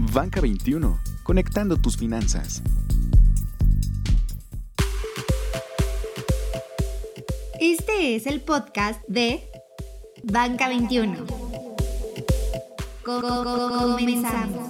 Banca 21, conectando tus finanzas. Este es el podcast de Banca 21. Comenzamos.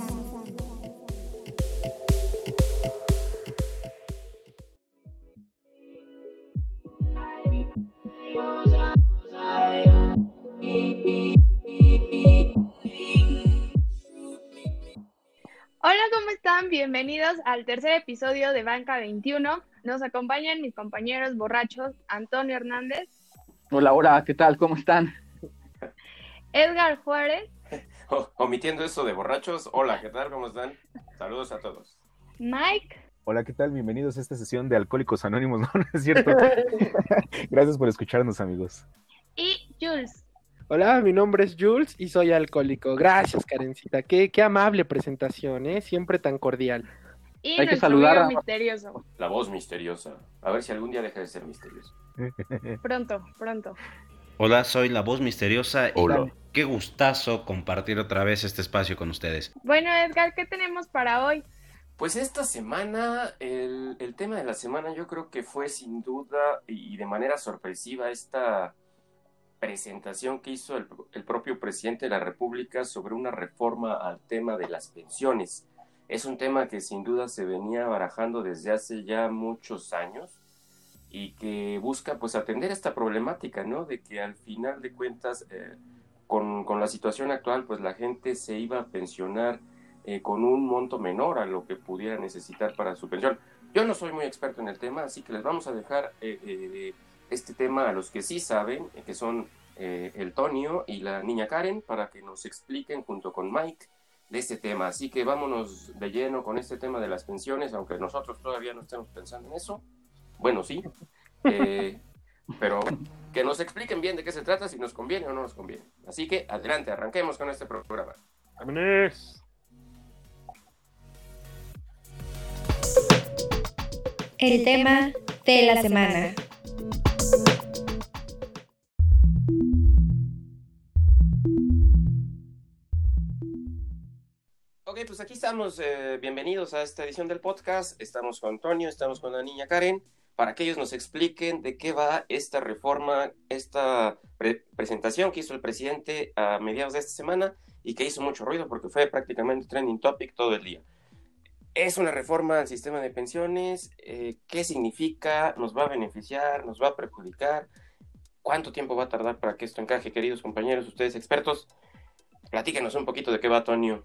Bienvenidos al tercer episodio de Banca 21. Nos acompañan mis compañeros borrachos Antonio Hernández. Hola, hola, ¿qué tal? ¿Cómo están? Edgar Juárez. omitiendo eso de borrachos, hola, ¿qué tal? ¿Cómo están? Saludos a todos. Mike. Hola, ¿qué tal? Bienvenidos a esta sesión de Alcohólicos Anónimos, ¿no? ¿No es cierto? Gracias por escucharnos, amigos. Y Jules. Hola, mi nombre es Jules y soy alcohólico. Gracias, Karencita. Qué, qué amable presentación, ¿eh? Siempre tan cordial. Y Hay que saludar a... misterioso. La voz misteriosa. A ver si algún día deja de ser misterioso. Pronto, pronto. Hola, soy la voz misteriosa y qué gustazo compartir otra vez este espacio con ustedes. Bueno, Edgar, ¿qué tenemos para hoy? Pues esta semana, el, el tema de la semana yo creo que fue sin duda y de manera sorpresiva esta presentación que hizo el, el, propio presidente de la República sobre una reforma al tema de las pensiones. Es un tema que sin duda se venía barajando desde hace ya muchos años y que busca pues atender esta problemática, ¿no? De que al final de cuentas, eh, con, con, la situación actual, pues la gente se iba a pensionar eh, con un monto menor a lo que pudiera necesitar para su pensión. Yo no soy muy experto en el tema, así que les vamos a dejar eh, este tema a los que sí saben, que son eh, el Tonio y la niña Karen, para que nos expliquen junto con Mike de este tema. Así que vámonos de lleno con este tema de las pensiones, aunque nosotros todavía no estemos pensando en eso. Bueno, sí, eh, pero que nos expliquen bien de qué se trata, si nos conviene o no nos conviene. Así que adelante, arranquemos con este programa. ¡Vámonos! El tema de la semana. Ok, pues aquí estamos. Eh, bienvenidos a esta edición del podcast. Estamos con Antonio, estamos con la niña Karen, para que ellos nos expliquen de qué va esta reforma, esta pre presentación que hizo el presidente a mediados de esta semana y que hizo mucho ruido porque fue prácticamente trending topic todo el día. Es una reforma al sistema de pensiones. Eh, ¿Qué significa? ¿Nos va a beneficiar? ¿Nos va a perjudicar? ¿Cuánto tiempo va a tardar para que esto encaje, queridos compañeros, ustedes expertos? Platíquenos un poquito de qué va, Antonio.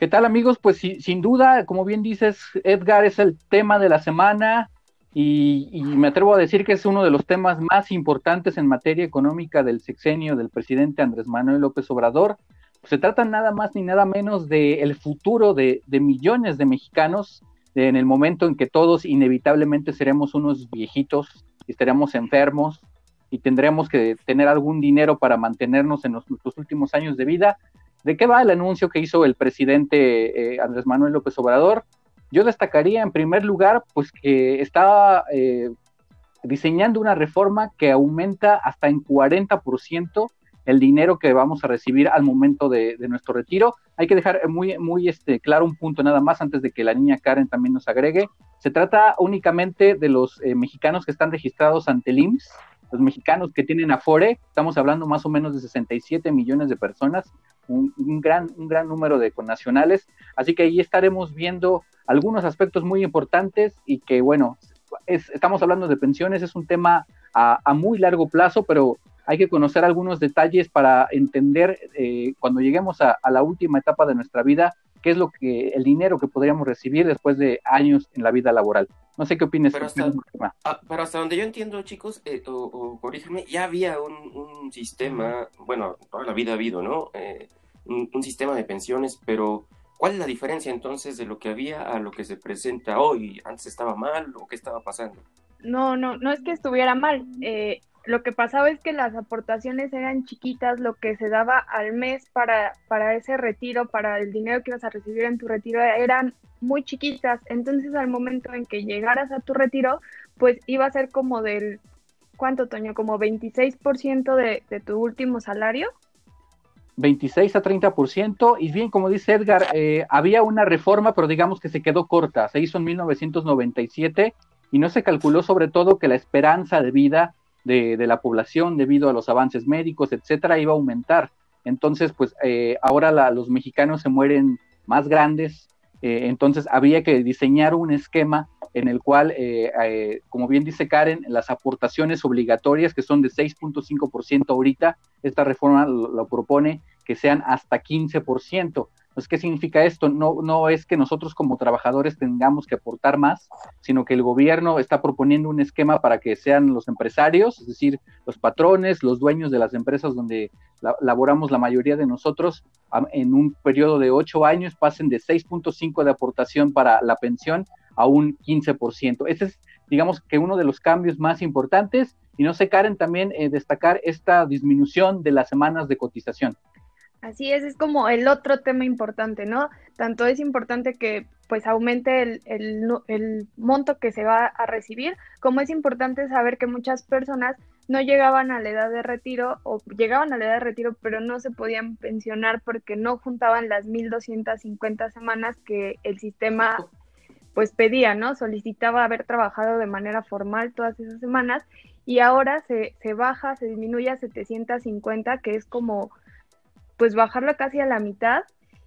¿Qué tal amigos? Pues sin duda, como bien dices, Edgar es el tema de la semana y, me atrevo a decir que es uno de los temas más importantes en materia económica del sexenio del presidente Andrés Manuel López Obrador. Se trata nada más ni nada menos del el futuro de, de, millones de mexicanos en el momento en que todos inevitablemente seremos unos viejitos y estaremos enfermos y tendremos que tener algún dinero para mantenernos en los, los últimos años de vida ¿De qué va el anuncio que hizo el presidente eh, Andrés Manuel López Obrador? Yo destacaría en primer lugar, pues que está eh, diseñando una reforma que aumenta hasta en 40% el dinero que vamos a recibir al momento de, nuestro retiro. Hay que dejar muy, muy este, claro un punto nada más antes de que la niña Karen también nos agregue. Se trata únicamente de los eh, mexicanos que están registrados ante el IMSS, los mexicanos que tienen Afore, estamos hablando más o menos de 67 millones de personas, un, un, gran, un gran número de connacionales, así que ahí estaremos viendo algunos aspectos muy importantes y que, bueno, es, estamos hablando de pensiones, es un tema a, a, muy largo plazo, pero hay que conocer algunos detalles para entender eh, cuando lleguemos a, a la última etapa de nuestra vida qué es lo que el dinero que podríamos recibir después de años en la vida laboral. No sé qué opinas. Pero hasta, ah, pero hasta donde yo entiendo, chicos, eh, o, o, corrígeme, ya había un, un, sistema, bueno, toda la vida ha habido, ¿no? Eh, un, sistema de pensiones, pero ¿cuál es la diferencia entonces de lo que había a lo que se presenta hoy? ¿Antes estaba mal o qué estaba pasando? No, no, no es que estuviera mal. Eh, lo que pasaba es que las aportaciones eran chiquitas, lo que se daba al mes para, para ese retiro, para el dinero que ibas a recibir en tu retiro, eran muy chiquitas. Entonces, al momento en que llegaras a tu retiro, pues iba a ser como del, ¿cuánto, Toño? Como 26% de, de tu último salario. 26 a 30%, y bien, como dice Edgar, eh, había una reforma, pero digamos que se quedó corta, se hizo en 1997 y no se calculó sobre todo que la esperanza de vida de, la población debido a los avances médicos, etcétera, iba a aumentar. Entonces, pues eh, ahora los mexicanos se mueren más grandes, eh, entonces había que diseñar un esquema en el cual, eh, como bien dice Karen, las aportaciones obligatorias, que son de 6.5% ahorita, esta reforma lo, propone que sean hasta 15%. Pues, ¿qué significa esto? No, no es que nosotros como trabajadores tengamos que aportar más, sino que el gobierno está proponiendo un esquema para que sean los empresarios, es decir, los patrones, los dueños de las empresas donde laboramos la mayoría de nosotros, en un periodo de ocho años pasen de 6.5 de aportación para la pensión a un 15%. Ese es, digamos, que uno de los cambios más importantes. Y no se Karen, también eh, destacar esta disminución de las semanas de cotización. Así es, es como el otro tema importante, ¿no? Tanto es importante que pues aumente el, el, monto que se va a recibir, como es importante saber que muchas personas no llegaban a la edad de retiro o llegaban a la edad de retiro, pero no se podían pensionar porque no juntaban las 1.250 semanas que el sistema pues pedía, ¿no? Solicitaba haber trabajado de manera formal todas esas semanas y ahora se, se baja, se disminuye a 750, que es como pues bajarla casi a la mitad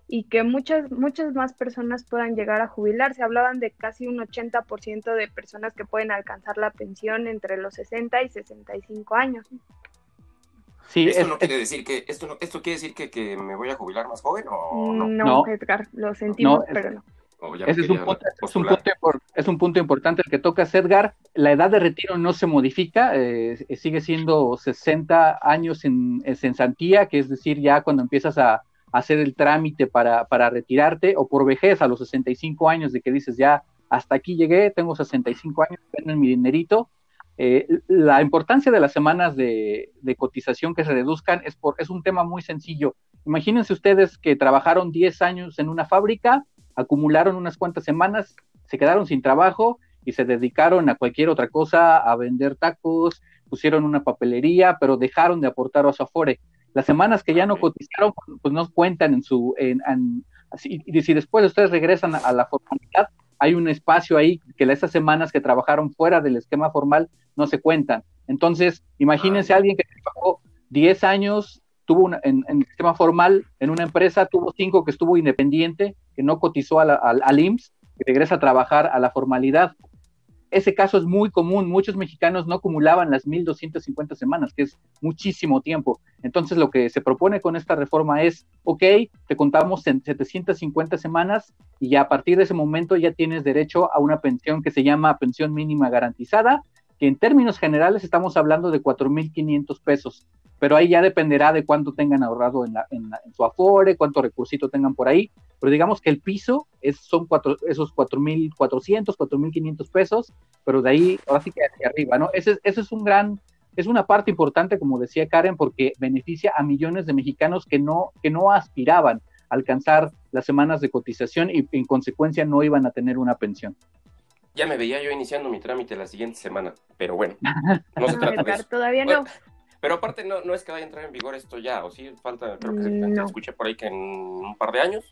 y que muchas, muchas más personas puedan llegar a jubilarse. Hablaban de casi un 80% de personas que pueden alcanzar la pensión entre los 60 y 65 años. Sí, esto no quiere decir que esto no, esto quiere decir que, me voy a jubilar más joven o no. No, Edgar, lo sentimos, pero no. Ese es un, punto, es, un punto, importante el que toca Edgar. La edad de retiro no se modifica, eh, sigue siendo 60 años en, en que es decir, ya cuando empiezas a, hacer el trámite para, para, retirarte, o por vejez a los 65 años de que dices ya hasta aquí llegué, tengo 65 años, tengo mi dinerito. Eh, la importancia de las semanas de, de, cotización que se reduzcan es, por, es un tema muy sencillo. Imagínense ustedes que trabajaron 10 años en una fábrica acumularon unas cuantas semanas, se quedaron sin trabajo y se dedicaron a cualquier otra cosa, a vender tacos, pusieron una papelería, pero dejaron de aportar a su afore. Las semanas que ya no cotizaron, pues no cuentan en su, en, y si después ustedes regresan a, la formalidad, hay un espacio ahí que esas semanas que trabajaron fuera del esquema formal no se cuentan. Entonces, imagínense a alguien que trabajó 10 años tuvo en, el sistema formal en una empresa, tuvo cinco que estuvo independiente, que no cotizó al, al IMSS, que regresa a trabajar a la formalidad. Ese caso es muy común, muchos mexicanos no acumulaban las 1.250 semanas, que es muchísimo tiempo. Entonces lo que se propone con esta reforma es, ok, te contamos en 750 semanas y a partir de ese momento ya tienes derecho a una pensión que se llama pensión mínima garantizada, que en términos generales estamos hablando de 4.500 pesos pero ahí ya dependerá de cuánto tengan ahorrado en, su Afore, cuánto recursito tengan por ahí, pero digamos que el piso es, son cuatro, esos 4.400, 4.500 pesos, pero de ahí, ahora sí que hacia arriba, ¿no? Ese, ese es un gran, es una parte importante, como decía Karen, porque beneficia a millones de mexicanos que no, que no aspiraban a alcanzar las semanas de cotización y en consecuencia no iban a tener una pensión. Ya me veía yo iniciando mi trámite la siguiente semana, pero bueno, no se trata de eso. Todavía no. Pero aparte no, no es que vaya a entrar en vigor esto ya, o sí, falta, creo que se, escuché por ahí que en un par de años.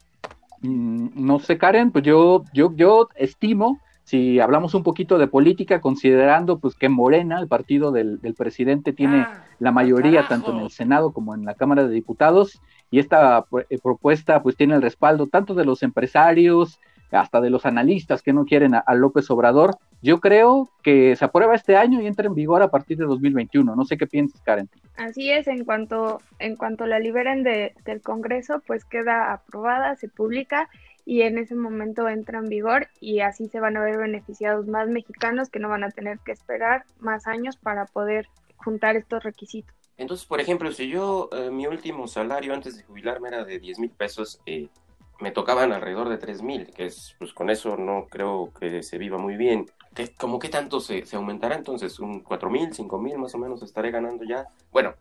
Mm, no sé, Karen, pues yo, yo, yo estimo, si hablamos un poquito de política, considerando pues que Morena, el partido del, del presidente, tiene ah, la mayoría tanto en el Senado como en la Cámara de Diputados, y esta eh, propuesta pues tiene el respaldo tanto de los empresarios, hasta de los analistas que no quieren a, López Obrador. Yo creo que se aprueba este año y entra en vigor a partir de 2021. No sé qué piensas, Karen. Así es, en cuanto, en cuanto la liberen de, del Congreso, pues queda aprobada, se publica y en ese momento entra en vigor y así se van a ver beneficiados más mexicanos que no van a tener que esperar más años para poder juntar estos requisitos. Entonces, por ejemplo, si yo eh, mi último salario antes de jubilarme era de 10 mil pesos, eh, me tocaban alrededor de 3.000, que es, pues con eso no creo que se viva muy bien. ¿Qué, ¿Cómo qué tanto se, se aumentará entonces? ¿Un 4.000, 5.000 más o menos estaré ganando ya? Bueno,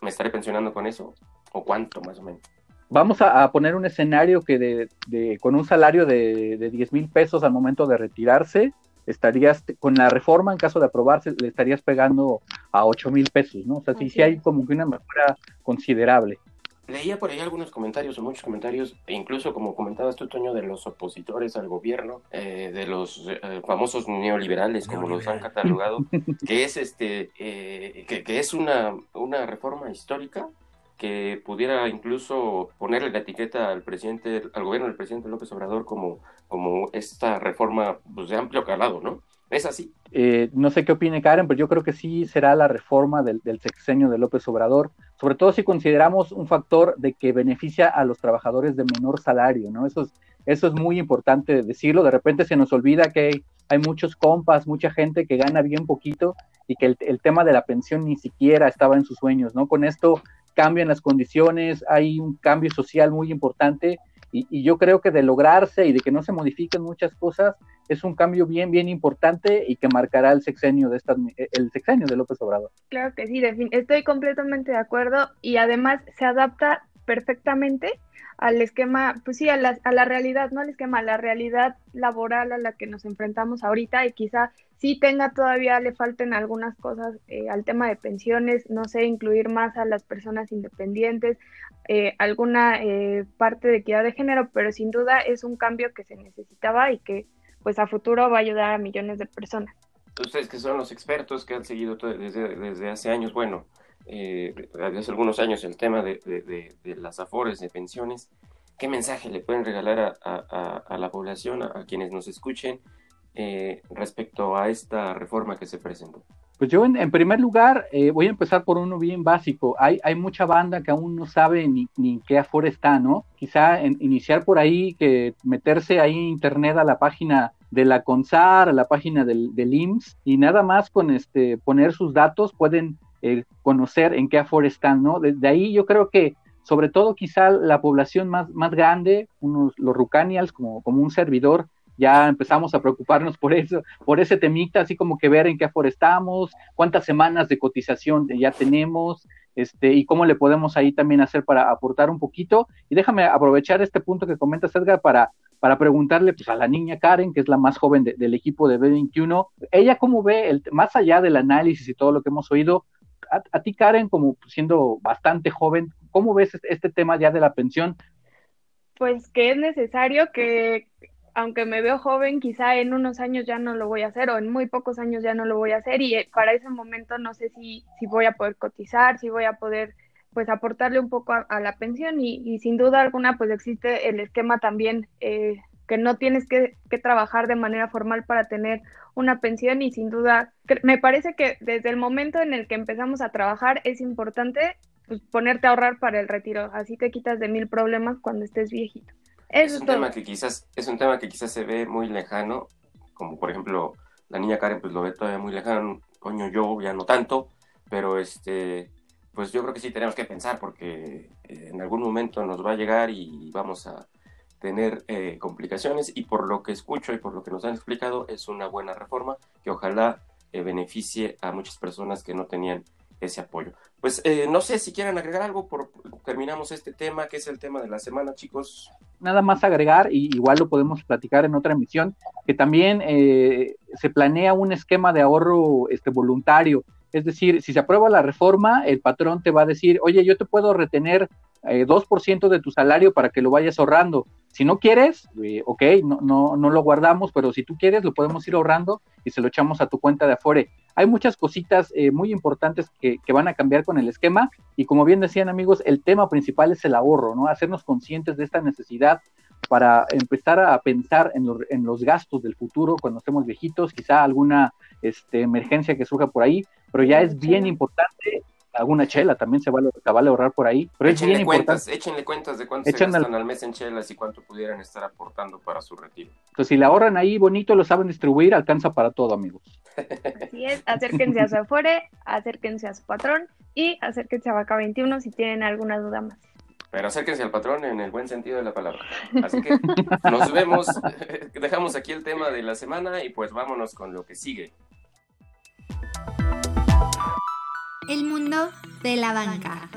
¿me estaré pensionando con eso? ¿O cuánto más o menos? Vamos a, poner un escenario que de, de con un salario de, de 10 mil pesos al momento de retirarse, estarías, con la reforma, en caso de aprobarse, le estarías pegando a 8 mil pesos, ¿no? O sea, sí, sí hay como que una mejora considerable. Leía por ahí algunos comentarios o muchos comentarios, e incluso como comentabas tú, Toño, de los opositores al gobierno, eh, de los eh, famosos neoliberales, como los han catalogado, que es este, eh, que, que, es una, una reforma histórica que pudiera incluso ponerle la etiqueta al presidente, al gobierno del presidente López Obrador como, como esta reforma pues, de amplio calado, ¿no? ¿Es así? Eh, no sé qué opine Karen, pero yo creo que sí será la reforma del, sexenio de López Obrador, sobre todo si consideramos un factor de que beneficia a los trabajadores de menor salario, ¿no? Eso es, eso es muy importante decirlo. De repente se nos olvida que hay, muchos compas, mucha gente que gana bien poquito y que el, el, tema de la pensión ni siquiera estaba en sus sueños, ¿no? Con esto cambian las condiciones, hay un cambio social muy importante y, yo creo que de lograrse y de que no se modifiquen muchas cosas, es un cambio bien, bien importante y que marcará el sexenio de esta, el sexenio de López Obrador. Claro que sí, estoy completamente de acuerdo y además se adapta perfectamente al esquema, pues sí, a la, a la realidad, no al esquema, a la realidad laboral a la que nos enfrentamos ahorita y quizá sí tenga todavía, le falten algunas cosas eh, al tema de pensiones, no sé, incluir más a las personas independientes, eh, alguna eh, parte de equidad de género, pero sin duda es un cambio que se necesitaba y que pues a futuro va a ayudar a millones de personas. Ustedes que son los expertos que han seguido desde, desde hace años, bueno, desde hace algunos años el tema de, de, las afores de pensiones, ¿qué mensaje le pueden regalar a, a la población, a, quienes nos escuchen? Eh, respecto a esta reforma que se presentó? Pues yo en, primer lugar eh, voy a empezar por uno bien básico. Hay, mucha banda que aún no sabe ni, ni qué Afore está, ¿no? Quizá iniciar por ahí, que meterse ahí en internet a la página de la CONSAR, a la página del, IMSS, y nada más con este poner sus datos pueden eh, conocer en qué Afore están, ¿no? Desde ahí yo creo que sobre todo quizá la población más, grande, unos, los Rucanials como un servidor, ya empezamos a preocuparnos por eso, por ese temita, así como que ver en qué aforestamos, cuántas semanas de cotización ya tenemos, este, y cómo le podemos ahí también hacer para aportar un poquito. Y déjame aprovechar este punto que comentas, Edgar, para, para preguntarle pues, a la niña Karen, que es la más joven del equipo de B21, ella cómo ve, el, más allá del análisis y todo lo que hemos oído, a, ti Karen, como siendo bastante joven, ¿cómo ves este tema ya de la pensión? Pues que es necesario que aunque me veo joven, quizá en unos años ya no lo voy a hacer o en muy pocos años ya no lo voy a hacer y eh, para ese momento no sé si, si voy a poder cotizar, si voy a poder pues aportarle un poco a, la pensión y, sin duda alguna pues existe el esquema también eh, que no tienes que, trabajar de manera formal para tener una pensión y sin duda me parece que desde el momento en el que empezamos a trabajar es importante pues, ponerte a ahorrar para el retiro, así te quitas de mil problemas cuando estés viejito es un tema que quizás es un tema que quizás se ve muy lejano, como por ejemplo la niña Karen pues lo ve todavía muy lejano, coño yo ya no tanto, pero este pues yo creo que sí tenemos que pensar porque eh, en algún momento nos va a llegar y vamos a tener eh, complicaciones y por lo que escucho y por lo que nos han explicado es una buena reforma que ojalá eh, beneficie a muchas personas que no tenían ese apoyo. Pues eh, no sé si quieren agregar algo, por, terminamos este tema, que es el tema de la semana, chicos. Nada más agregar, y igual lo podemos platicar en otra emisión, que también eh, se planea un esquema de ahorro este, voluntario. Es decir, si se aprueba la reforma, el patrón te va a decir, oye, yo te puedo retener eh, 2% de tu salario para que lo vayas ahorrando. Si no quieres, eh, ok, no, no, no lo guardamos, pero si tú quieres, lo podemos ir ahorrando y se lo echamos a tu cuenta de Afore. Hay muchas cositas eh, muy importantes que, que, van a cambiar con el esquema y como bien decían amigos, el tema principal es el ahorro, ¿no? Hacernos conscientes de esta necesidad para empezar a pensar en, en los gastos del futuro cuando estemos viejitos, quizá alguna este, emergencia que surja por ahí, pero ya es bien importante alguna chela también se vale, vale ahorrar por ahí. Pero échenle, cuentas, échenle cuentas de cuánto se gastan al... mes en chelas y cuánto pudieran estar aportando para su retiro. Entonces, si la ahorran ahí bonito, lo saben distribuir, alcanza para todo, amigos. Así es, acérquense a su Afore, acérquense a su patrón y acérquense a Vaca 21 si tienen alguna duda más. Pero acérquense al patrón en el buen sentido de la palabra. Así que nos vemos, dejamos aquí el tema de la semana y pues vámonos con lo que sigue. El mundo de la banca.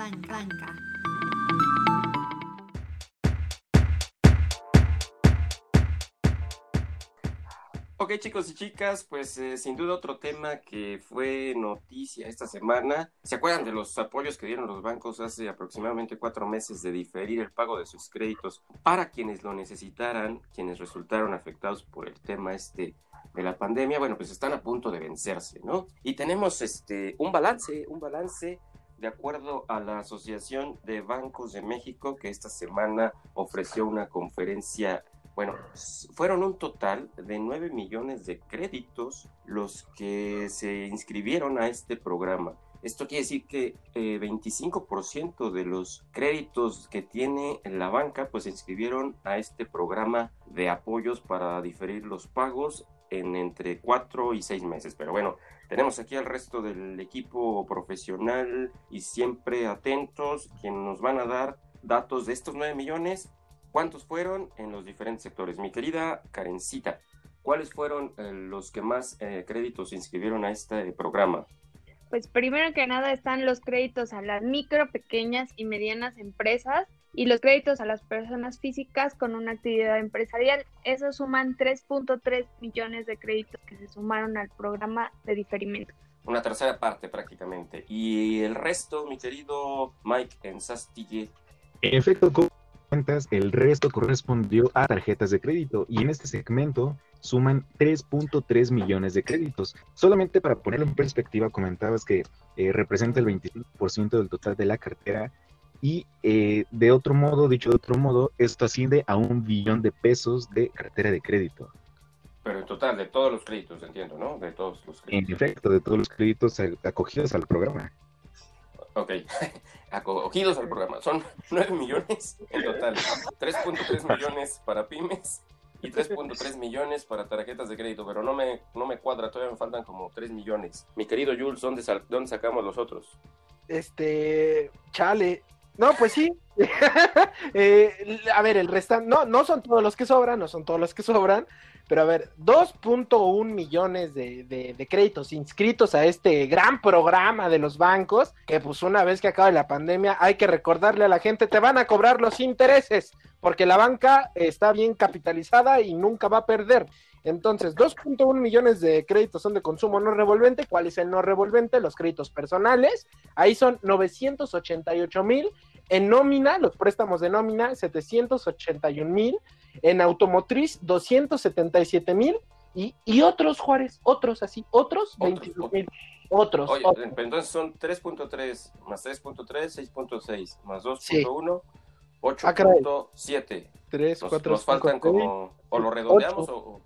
Ok chicos y chicas, pues eh, sin duda otro tema que fue noticia esta semana. ¿Se acuerdan de los apoyos que dieron los bancos hace aproximadamente cuatro meses de diferir el pago de sus créditos para quienes lo necesitaran, quienes resultaron afectados por el tema este de la pandemia? Bueno, pues están a punto de vencerse, ¿no? Y tenemos este un balance, un balance de acuerdo a la Asociación de Bancos de México que esta semana ofreció una conferencia bueno, fueron un total de 9 millones de créditos los que se inscribieron a este programa. Esto quiere decir que eh, 25% de los créditos que tiene la banca pues se inscribieron a este programa de apoyos para diferir los pagos en entre 4 y 6 meses. Pero bueno, tenemos aquí al resto del equipo profesional y siempre atentos, quienes nos van a dar datos de estos 9 millones ¿Cuántos fueron en los diferentes sectores? Mi querida Karencita, ¿cuáles fueron eh, los que más eh, créditos inscribieron a este programa? Pues primero que nada están los créditos a las micro, pequeñas y medianas empresas y los créditos a las personas físicas con una actividad empresarial. Eso suman 3.3 millones de créditos que se sumaron al programa de diferimiento. Una tercera parte prácticamente. Y el resto, mi querido Mike en Sastille. En efecto, el resto correspondió a tarjetas de crédito y en este segmento suman 3.3 millones de créditos. Solamente para ponerlo en perspectiva, comentabas que eh, representa el 25% del total de la cartera y eh, de otro modo, dicho de otro modo, esto asciende a un billón de pesos de cartera de crédito. Pero en total, de todos los créditos, entiendo, ¿no? De todos los créditos. En efecto, de todos los créditos acogidos al programa. Ok, acogidos al programa. Son 9 millones en total. 3.3 millones para pymes y 3.3 millones para tarjetas de crédito, pero no me, no me cuadra, todavía me faltan como 3 millones. Mi querido Jules, ¿dónde, dónde sacamos los otros? Este, chale. No, pues sí. Eh, a ver, el restante, no, no son todos los que sobran, no son todos los que sobran, pero a ver, 2.1 millones de, créditos inscritos a este gran programa de los bancos, que pues una vez que acabe la pandemia hay que recordarle a la gente, te van a cobrar los intereses, porque la banca está bien capitalizada y nunca va a perder. Entonces, 2.1 millones de créditos son de consumo no revolvente. ¿Cuál es el no revolvente? Los créditos personales. Ahí son 988 mil. En nómina, los préstamos de nómina, 781 mil en automotriz 277 mil y, y, otros, Juárez, otros así, otros 22 mil. Otros, Oye, entonces son 3.3 más 3.3, 6.6 más 2.1, 8.7. 3, nos, 4, nos faltan como, o lo redondeamos o,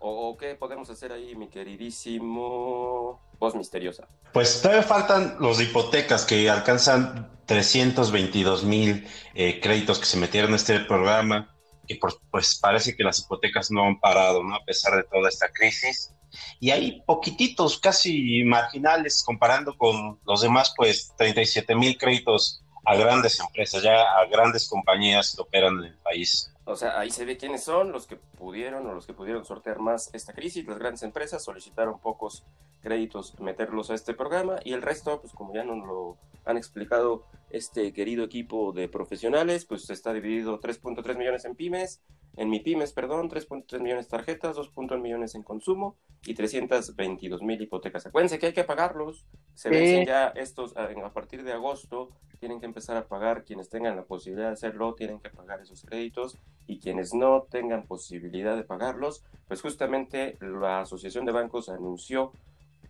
o, o, qué podemos hacer ahí, mi queridísimo voz misteriosa. Pues todavía faltan los de hipotecas que alcanzan 322 mil eh, créditos que se metieron en este programa que pues parece que las hipotecas no han parado, ¿no? A pesar de toda esta crisis. Y hay poquititos, casi marginales, comparando con los demás, pues 37 mil créditos a grandes empresas, ya a grandes compañías que operan en el país. O sea, ahí se ve quiénes son los que pudieron o los que pudieron sortear más esta crisis. Las grandes empresas solicitaron pocos créditos, meterlos a este programa y el resto, pues como ya nos lo han explicado este querido equipo de profesionales, pues está dividido 3.3 millones en pymes, en mi pymes, perdón, 3.3 millones tarjetas, 2.1 millones en consumo y 322 mil hipotecas. Acuérdense que hay que pagarlos, se vencen ya estos a partir de agosto, tienen que empezar a pagar, quienes tengan la posibilidad de hacerlo, tienen que pagar esos créditos y quienes no tengan posibilidad de pagarlos, pues justamente la Asociación de Bancos anunció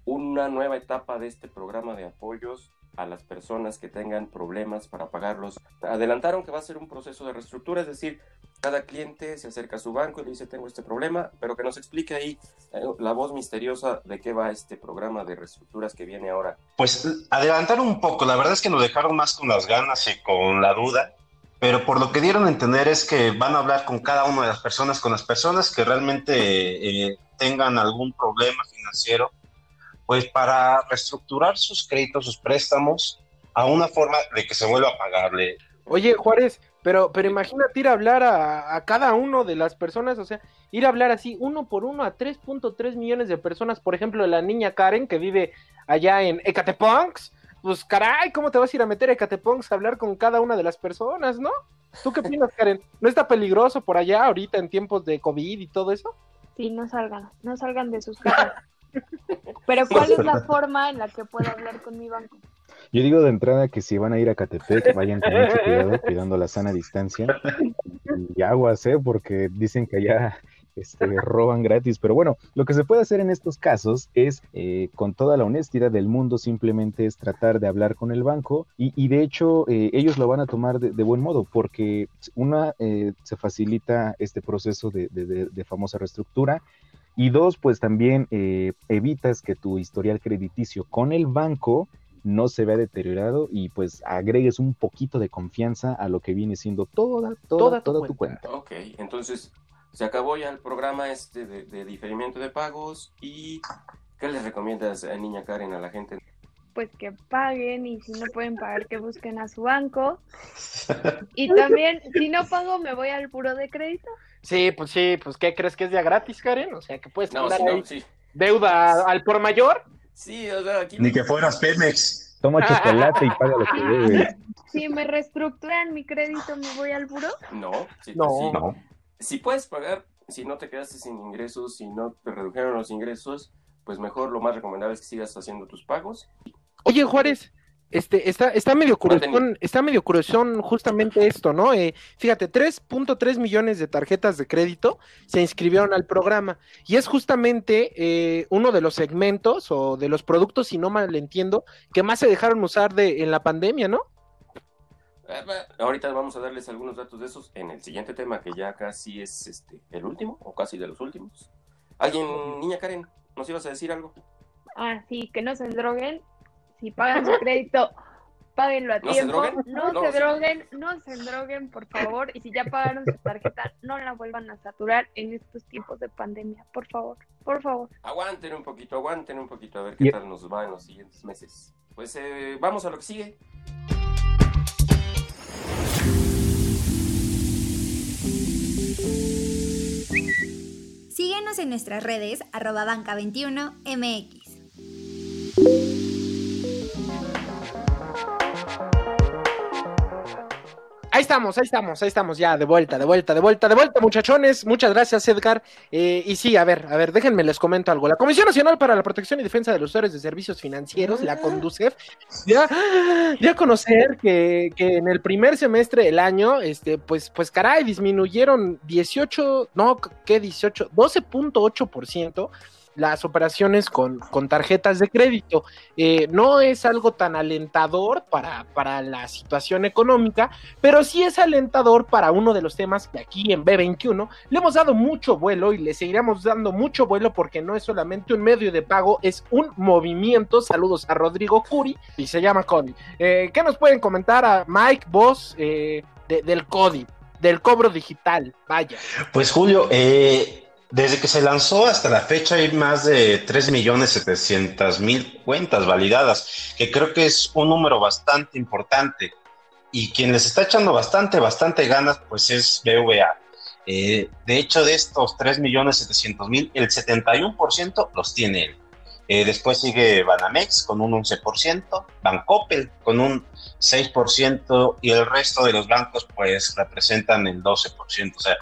una nueva etapa de este programa de apoyos a las personas que tengan problemas para pagarlos. Adelantaron que va a ser un proceso de reestructura, es decir, cada cliente se acerca a su banco y le dice tengo este problema, pero que nos explique ahí eh, la voz misteriosa de qué va este programa de reestructuras que viene ahora. Pues adelantaron un poco, la verdad es que nos dejaron más con las ganas y con la duda, pero por lo que dieron a entender es que van a hablar con cada una de las personas, con las personas que realmente eh, tengan algún problema financiero pues para reestructurar sus créditos, sus préstamos, a una forma de que se vuelva a pagarle. Oye, Juárez, pero, pero imagínate ir a hablar a, cada uno de las personas, o sea, ir a hablar así uno por uno a 3.3 millones de personas, por ejemplo, la niña Karen que vive allá en Ecateponks, pues caray, ¿cómo te vas a ir a meter a Ecateponks a hablar con cada una de las personas, no? ¿Tú qué opinas, Karen? ¿No está peligroso por allá ahorita en tiempos de COVID y todo eso? Sí, no salgan, no salgan de sus casas. Pero ¿cuál es la forma en la que puedo hablar con mi banco? Yo digo de entrada que si van a ir a Catepec, vayan con mucho cuidado, cuidando la sana distancia. Y aguas, ¿eh? Porque dicen que allá este, roban gratis. Pero bueno, lo que se puede hacer en estos casos es, eh, con toda la honestidad del mundo, simplemente es tratar de hablar con el banco y, de hecho eh, ellos lo van a tomar de, buen modo porque una, eh, se facilita este proceso de, de famosa reestructura. Y dos, pues también evitas que tu historial crediticio con el banco no se vea deteriorado y pues agregues un poquito de confianza a lo que viene siendo toda, toda, toda, tu, cuenta. Ok, entonces se acabó ya el programa este de, diferimiento de pagos y ¿qué les recomiendas, a Niña Karen, a la gente? Pues que paguen y si no pueden pagar que busquen a su banco. Y también, si no pago, me voy al puro de crédito. Sí, pues sí, pues ¿qué crees que es ya gratis, Karen? O sea, que puedes no, deuda al por mayor. Sí, o sea, aquí... Ni que fueras Pemex. Toma chocolate y paga lo que debes. Si me reestructuran mi crédito, ¿me voy al puro? No, sí, no. no si puedes pagar, si no te quedaste sin ingresos, si no te redujeron los ingresos, pues mejor lo más recomendable es que sigas haciendo tus pagos. Oye, Juárez, este, está, está medio curioso, está medio curioso justamente esto, ¿no? Eh, fíjate, 3.3 millones de tarjetas de crédito se inscribieron al programa y es justamente eh, uno de los segmentos o de los productos, si no mal entiendo, que más se dejaron usar de, en la pandemia, ¿no? Eh, ahorita vamos a darles algunos datos de esos en el siguiente tema, que ya casi es este el último, o casi de los últimos. ¿Alguien, niña Karen, nos ibas a decir algo? Ah, sí, que no se droguen. Si pagan su crédito, páguenlo a tiempo. No, se droguen, no se droguen, por favor. Y si ya pagaron su tarjeta, no la vuelvan a saturar en estos tiempos de pandemia, por favor, por favor. Aguanten un poquito, aguanten un poquito, a ver qué tal nos va en los siguientes meses. Pues eh, vamos a lo que sigue. Síguenos en nuestras redes arroba banca21mx. Ahí estamos, ahí estamos, ahí estamos, ya, de vuelta, de vuelta, de vuelta, de vuelta, muchachones. Muchas gracias, Edgar. Eh, y sí, a ver, a ver, déjenme les comento algo. La Comisión Nacional para la Protección y Defensa de los Usuarios de Servicios Financieros, la CONDUCEF, ya, ya conocer que, que, en el primer semestre del año, este, pues, pues caray, disminuyeron 18, no, ¿qué 18? 12.8% las operaciones con, con tarjetas de crédito. Eh, no es algo tan alentador para, para la situación económica, pero sí es alentador para uno de los temas que aquí en B21 le hemos dado mucho vuelo y le seguiremos dando mucho vuelo porque no es solamente un medio de pago, es un movimiento. Saludos a Rodrigo Curi y se llama CODI. Eh, ¿Qué nos pueden comentar a Mike, vos, eh, del CODI? Del cobro digital, vaya. Pues Julio, eh, desde que se lanzó hasta la fecha hay más de 3.700.000 cuentas validadas, que creo que es un número bastante importante. Y quien les está echando bastante, bastante ganas, pues es BVA. Eh, de hecho, de estos 3.700.000, el 71% los tiene él. Eh, después sigue Banamex con un 11%, Bancoppel con un 6% y el resto de los bancos pues representan el 12%. O sea,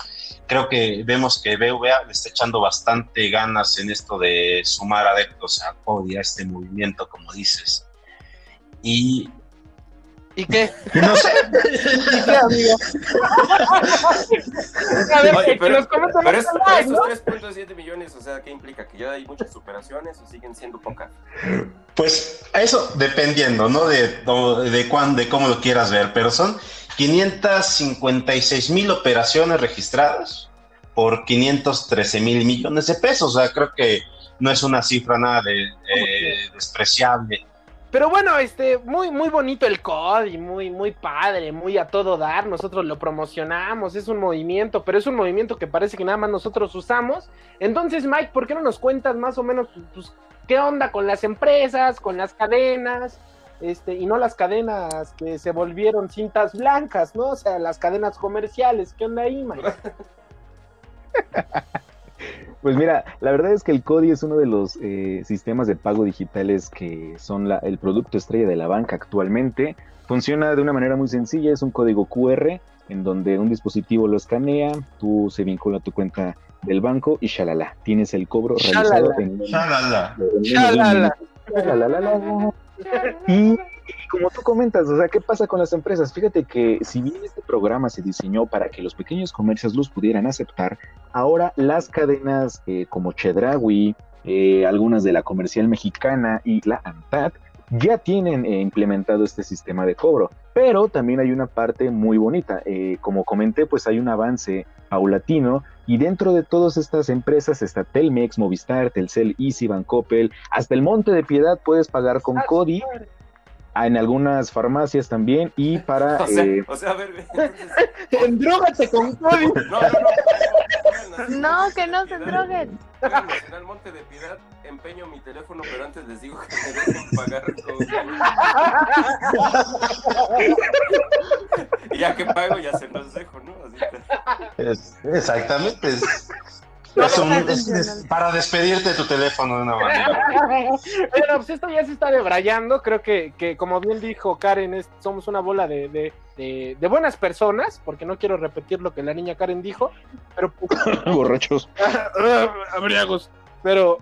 creo que vemos que BVA le está echando bastante ganas en esto de sumar adeptos a CODI, a este movimiento, como dices. Y ¿Y qué? No sé. ¿Y qué, amigo? a ver, Oye, pero, pero, es, pero esos 3.7 millones, o sea, ¿qué implica? ¿Que ya hay muchas operaciones o siguen siendo pocas? Pues eso dependiendo, ¿no? De, de, de, cuán, de cómo lo quieras ver, pero son 556 mil operaciones registradas por 513 mil millones de pesos. O sea, creo que no es una cifra nada de, despreciable. Pero bueno, este, muy, muy bonito el COD muy, muy padre, muy a todo dar. Nosotros lo promocionamos, es un movimiento, pero es un movimiento que parece que nada más nosotros usamos. Entonces, Mike, ¿por qué no nos cuentas más o menos pues, qué onda con las empresas, con las cadenas? este, y no las cadenas que se volvieron cintas blancas, ¿no? O sea, las cadenas comerciales, ¿qué onda ahí, Mike? Pues mira, la verdad es que el CODI es uno de los eh, sistemas de pago digitales que son el producto estrella de la banca actualmente. Funciona de una manera muy sencilla, es un código QR en donde un dispositivo lo escanea, tú se vincula a tu cuenta del banco y shalala, tienes el cobro realizado en, Shalala. en- en- Shalala. Shalalala. Y, y como tú comentas, o sea, ¿qué pasa con las empresas? Fíjate que si bien este programa se diseñó para que los pequeños comercios los pudieran aceptar, ahora las cadenas eh, como Chedraui, eh, algunas de la comercial mexicana y la ANTAD ya tienen eh, implementado este sistema de cobro. Pero también hay una parte muy bonita. Eh, como comenté, pues hay un avance paulatino y dentro de todas estas empresas está Telmex, Movistar, Telcel, Easy, Bancoppel, hasta el Monte de Piedad puedes pagar con CODI, ah, en algunas farmacias también y para... O sea, eh, o sea, a ver, Endrógate con COVID. no, no, no. No, que no se droguen. Voy a Nacional Monte de Piedad, empeño mi teléfono, pero antes les digo que me dejen pagar con... Y ya que pago, ya se los dejo, ¿no? Así que- Es- exactamente. Es, es un- es- es para despedirte de tu teléfono de una manera. Oye, no, pues esto ya se está debrayando. Creo que, que como bien dijo Karen, es- somos una bola de, de- de- de buenas personas, porque no quiero repetir lo que la niña Karen dijo, pero borrachos. abriagos. Pero,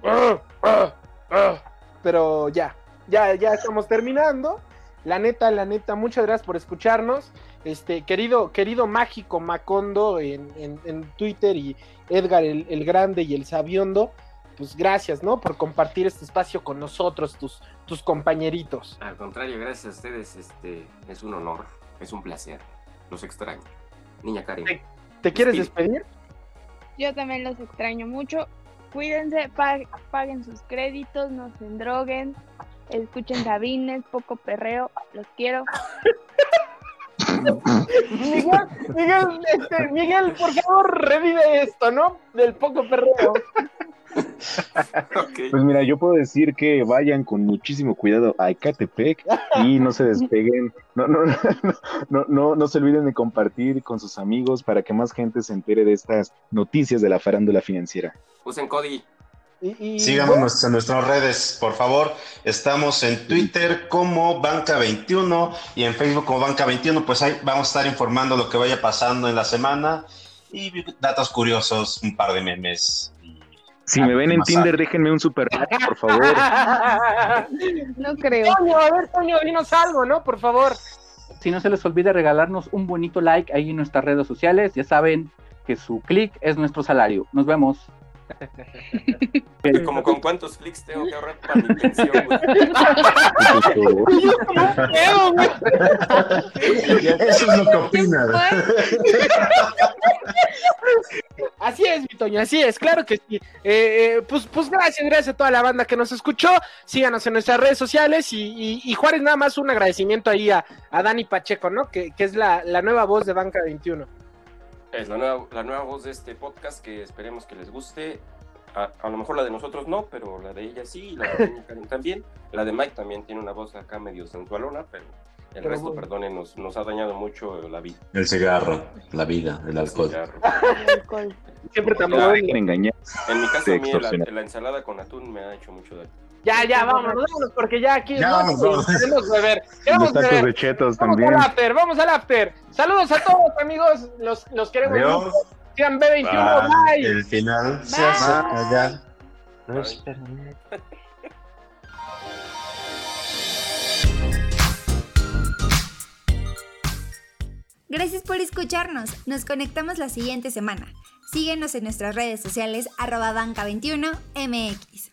pero ya, ya, ya estamos terminando. La neta, la neta, muchas gracias por escucharnos. Este, querido, querido mágico Macondo en, en- en Twitter y Edgar el, el Grande y el Sabiondo, pues gracias, ¿no? Por compartir este espacio con nosotros, tus, tus compañeritos. Al contrario, gracias a ustedes, este, es un honor, es un placer. Los extraño. Niña Karen. ¿Te quieres despedir? Yo también los extraño mucho. Cuídense, pa- paguen sus créditos, no se endroguen, escuchen cabines, poco perreo, los quiero. Miguel, Miguel, este, Miguel, por favor, revive esto, ¿no? Del poco perreo. Pues mira, yo puedo decir que vayan con muchísimo cuidado a Ecatepec y no se despeguen, no, no, no, no, no, no se olviden de compartir con sus amigos para que más gente se entere de estas noticias de la farándula financiera. Usen Cody. Y, y- Síganos en nuestras redes, por favor. Estamos en Twitter como Banca21 y en Facebook como Banca21. Pues ahí vamos a estar informando lo que vaya pasando en la semana y datos curiosos, un par de memes. Si me ven en Tinder, déjenme un super like, por favor. No creo. Toño, a ver, Toño, dinos algo, ¿no? Por favor. Si no se les olvide regalarnos un bonito like ahí en nuestras redes sociales, ya saben que su clic es nuestro salario. Nos vemos. Como con cuántos clics tengo que ahorrar para mi pensión, güey. Eso es lo que opinas. Así es, mi Toño, así es, claro que sí. Eh, eh, pues, pues gracias, gracias a toda la banda que nos escuchó. Síganos en nuestras redes sociales y, y- y Juárez, nada más un agradecimiento ahí a, a Dani Pacheco, ¿no? Que, que es la, la nueva voz de Banca 21. Es la nueva, la nueva voz de este podcast que esperemos que les guste. A, a lo mejor la de nosotros no, pero la de ella sí, y la de Niña Karen también. La de Mike también tiene una voz acá medio sensualona, pero el Pero resto, bueno. perdonen, nos, nos ha dañado mucho la vida. El cigarro, la vida, el alcohol. Cigarro. Alcohol. Siempre también. dejen engañar. En mi caso, a mí la ensalada con atún me ha hecho mucho daño. Ya, ya, vámonos, vámonos, porque ya aquí Ya, no, vamos, vamos. queremos beber. Los Queremos tacos beber. de chetos Vamos también. al after, vamos al after. Saludos a todos, amigos. Los, los queremos Adiós. mucho. Sean B21, Ah, bye. el final se acerca ya. Bye. Gracias por escucharnos. Nos conectamos la siguiente semana. Síguenos en nuestras redes sociales arroba banca21 mx.